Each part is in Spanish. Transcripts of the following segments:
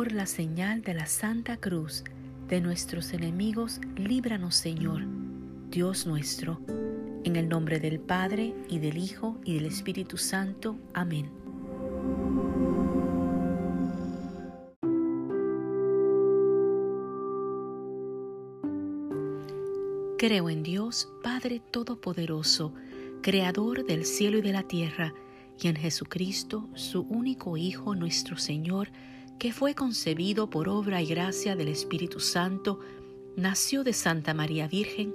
Por la señal de la Santa Cruz de nuestros enemigos, líbranos Señor, Dios nuestro, en el nombre del Padre y del Hijo y del Espíritu Santo. Amén. Creo en Dios, Padre Todopoderoso, Creador del cielo y de la tierra, y en Jesucristo, su único Hijo, nuestro Señor, que fue concebido por obra y gracia del Espíritu Santo, nació de Santa María Virgen,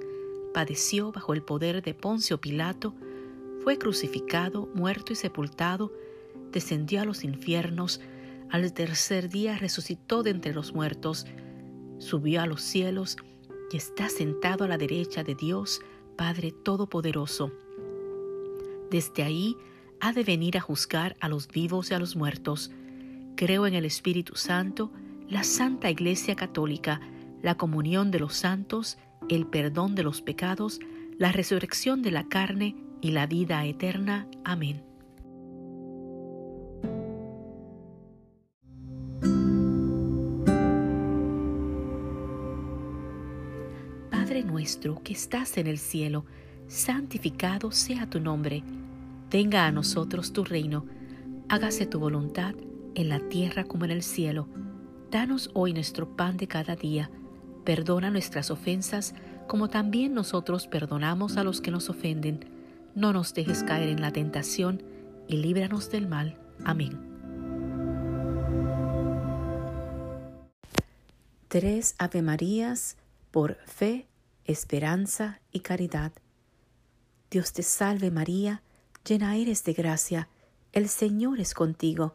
padeció bajo el poder de Poncio Pilato, fue crucificado, muerto y sepultado, descendió a los infiernos, al tercer día resucitó de entre los muertos, subió a los cielos, y está sentado a la derecha de Dios, Padre Todopoderoso. Desde ahí ha de venir a juzgar a los vivos y a los muertos. Creo en el Espíritu Santo, la Santa Iglesia Católica, la comunión de los santos, el perdón de los pecados, la resurrección de la carne y la vida eterna. Amén. nuestro que estás en el cielo, santificado sea tu nombre. Venga a nosotros tu reino. Hágase tu voluntad en la tierra como en el cielo. Danos hoy nuestro pan de cada día. Perdona nuestras ofensas como también nosotros perdonamos a los que nos ofenden. No nos dejes caer en la tentación y líbranos del mal. Amén. Tres Ave Marías por fe esperanza y caridad. Dios te salve María, llena eres de gracia, el Señor es contigo,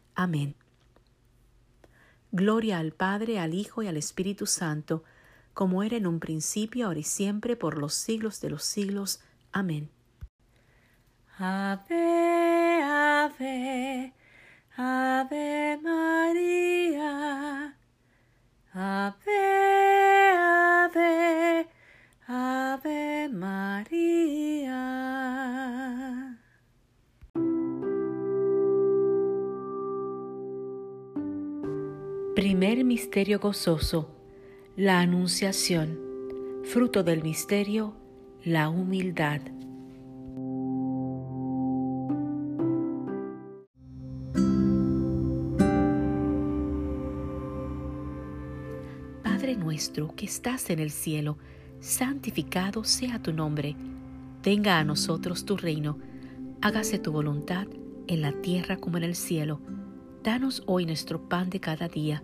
Amén. Gloria al Padre, al Hijo y al Espíritu Santo, como era en un principio, ahora y siempre, por los siglos de los siglos. Amén. Ave, ave, ave María. Ave, ave, ave María. Primer misterio gozoso, la Anunciación. Fruto del misterio, la humildad. nuestro que estás en el cielo, santificado sea tu nombre. Venga a nosotros tu reino. Hágase tu voluntad en la tierra como en el cielo. Danos hoy nuestro pan de cada día.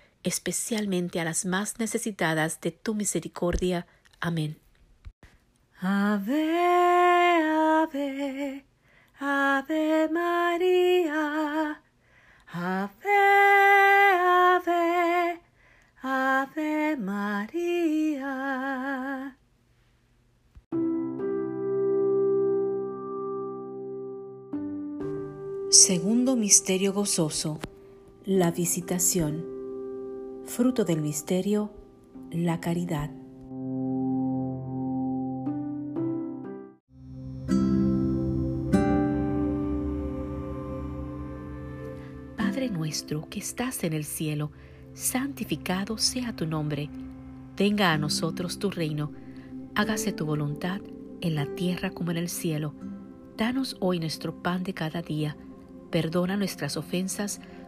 especialmente a las más necesitadas de tu misericordia. Amén. Ave, ave, ave María, ave, ave, ave María. Segundo misterio gozoso, la visitación fruto del misterio, la caridad. Padre nuestro que estás en el cielo, santificado sea tu nombre, venga a nosotros tu reino, hágase tu voluntad en la tierra como en el cielo. Danos hoy nuestro pan de cada día, perdona nuestras ofensas,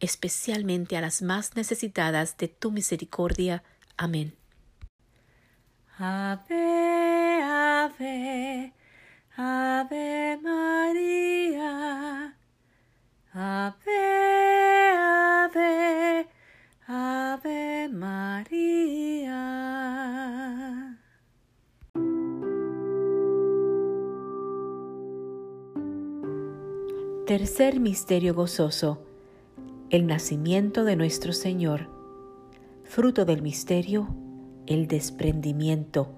especialmente a las más necesitadas de tu misericordia. Amén. Ave, ave, ave María. Ave, ave, ave María. Tercer misterio gozoso el nacimiento de nuestro Señor. Fruto del misterio, el desprendimiento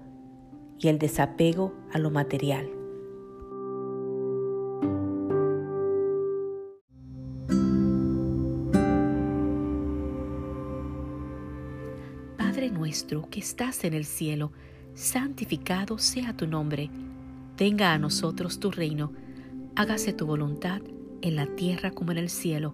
y el desapego a lo material. Padre nuestro que estás en el cielo, santificado sea tu nombre. Venga a nosotros tu reino. Hágase tu voluntad en la tierra como en el cielo.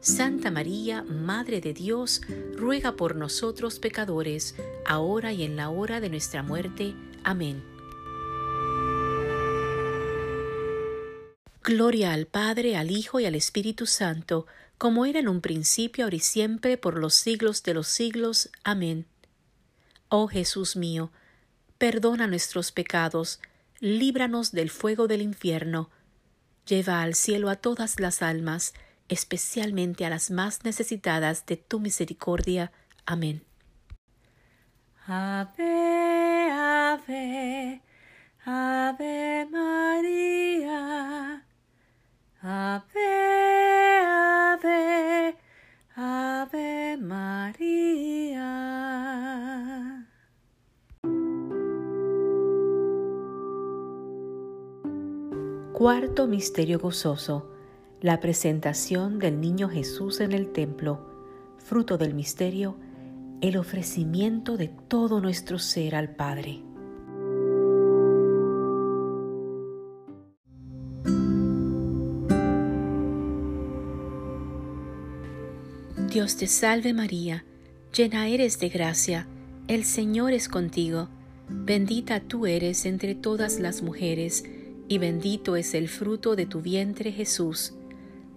Santa María, Madre de Dios, ruega por nosotros pecadores, ahora y en la hora de nuestra muerte. Amén. Gloria al Padre, al Hijo y al Espíritu Santo, como era en un principio, ahora y siempre, por los siglos de los siglos. Amén. Oh Jesús mío, perdona nuestros pecados, líbranos del fuego del infierno, lleva al cielo a todas las almas, especialmente a las más necesitadas de tu misericordia. Amén. Ave, ave, ave María. Ave, ave, ave María. Cuarto Misterio Gozoso la presentación del niño Jesús en el templo, fruto del misterio, el ofrecimiento de todo nuestro ser al Padre. Dios te salve María, llena eres de gracia, el Señor es contigo, bendita tú eres entre todas las mujeres, y bendito es el fruto de tu vientre Jesús.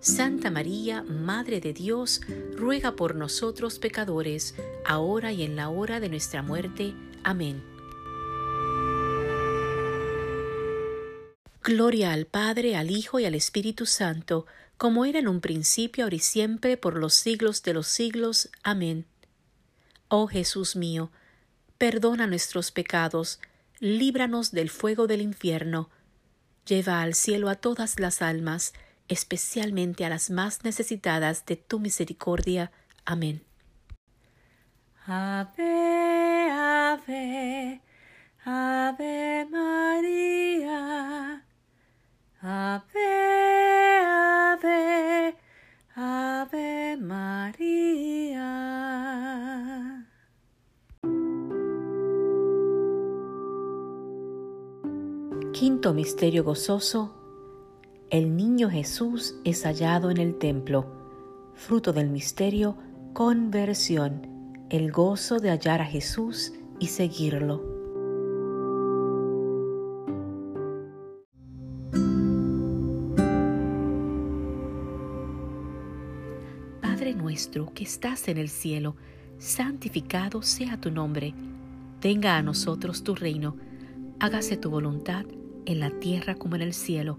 Santa María, Madre de Dios, ruega por nosotros pecadores, ahora y en la hora de nuestra muerte. Amén. Gloria al Padre, al Hijo y al Espíritu Santo, como era en un principio, ahora y siempre, por los siglos de los siglos. Amén. Oh Jesús mío, perdona nuestros pecados, líbranos del fuego del infierno, lleva al cielo a todas las almas, especialmente a las más necesitadas de tu misericordia. Amén. Ave, ave, ave María. Ave. Ave María. Quinto Misterio Gozoso. El niño Jesús es hallado en el templo. Fruto del misterio, conversión, el gozo de hallar a Jesús y seguirlo. nuestro que estás en el cielo, santificado sea tu nombre. Venga a nosotros tu reino. Hágase tu voluntad en la tierra como en el cielo.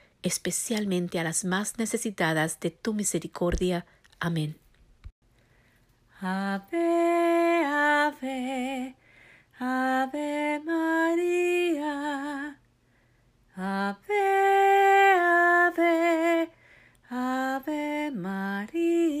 especialmente a las más necesitadas de tu misericordia. Amén. Ave, ave, ave María. Ave, ave, ave María.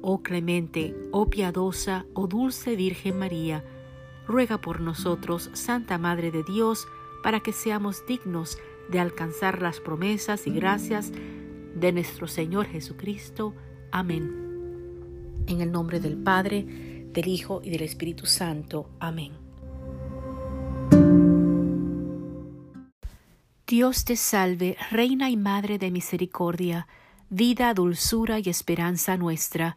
Oh clemente, oh piadosa, oh dulce Virgen María, ruega por nosotros, Santa Madre de Dios, para que seamos dignos de alcanzar las promesas y gracias de nuestro Señor Jesucristo. Amén. En el nombre del Padre, del Hijo y del Espíritu Santo. Amén. Dios te salve, Reina y Madre de Misericordia, vida, dulzura y esperanza nuestra.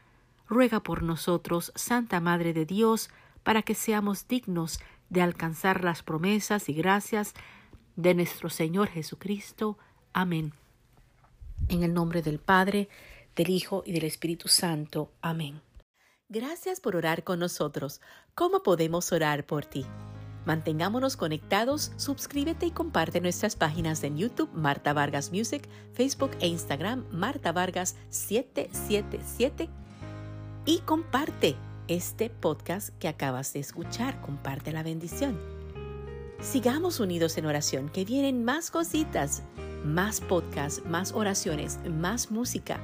ruega por nosotros, Santa Madre de Dios, para que seamos dignos de alcanzar las promesas y gracias de nuestro Señor Jesucristo. Amén. En el nombre del Padre, del Hijo y del Espíritu Santo. Amén. Gracias por orar con nosotros. ¿Cómo podemos orar por ti? Mantengámonos conectados, suscríbete y comparte nuestras páginas en YouTube Marta Vargas Music, Facebook e Instagram Marta Vargas 777 y comparte este podcast que acabas de escuchar, comparte la bendición. Sigamos unidos en oración, que vienen más cositas, más podcasts, más oraciones, más música.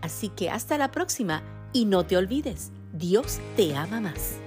Así que hasta la próxima y no te olvides, Dios te ama más.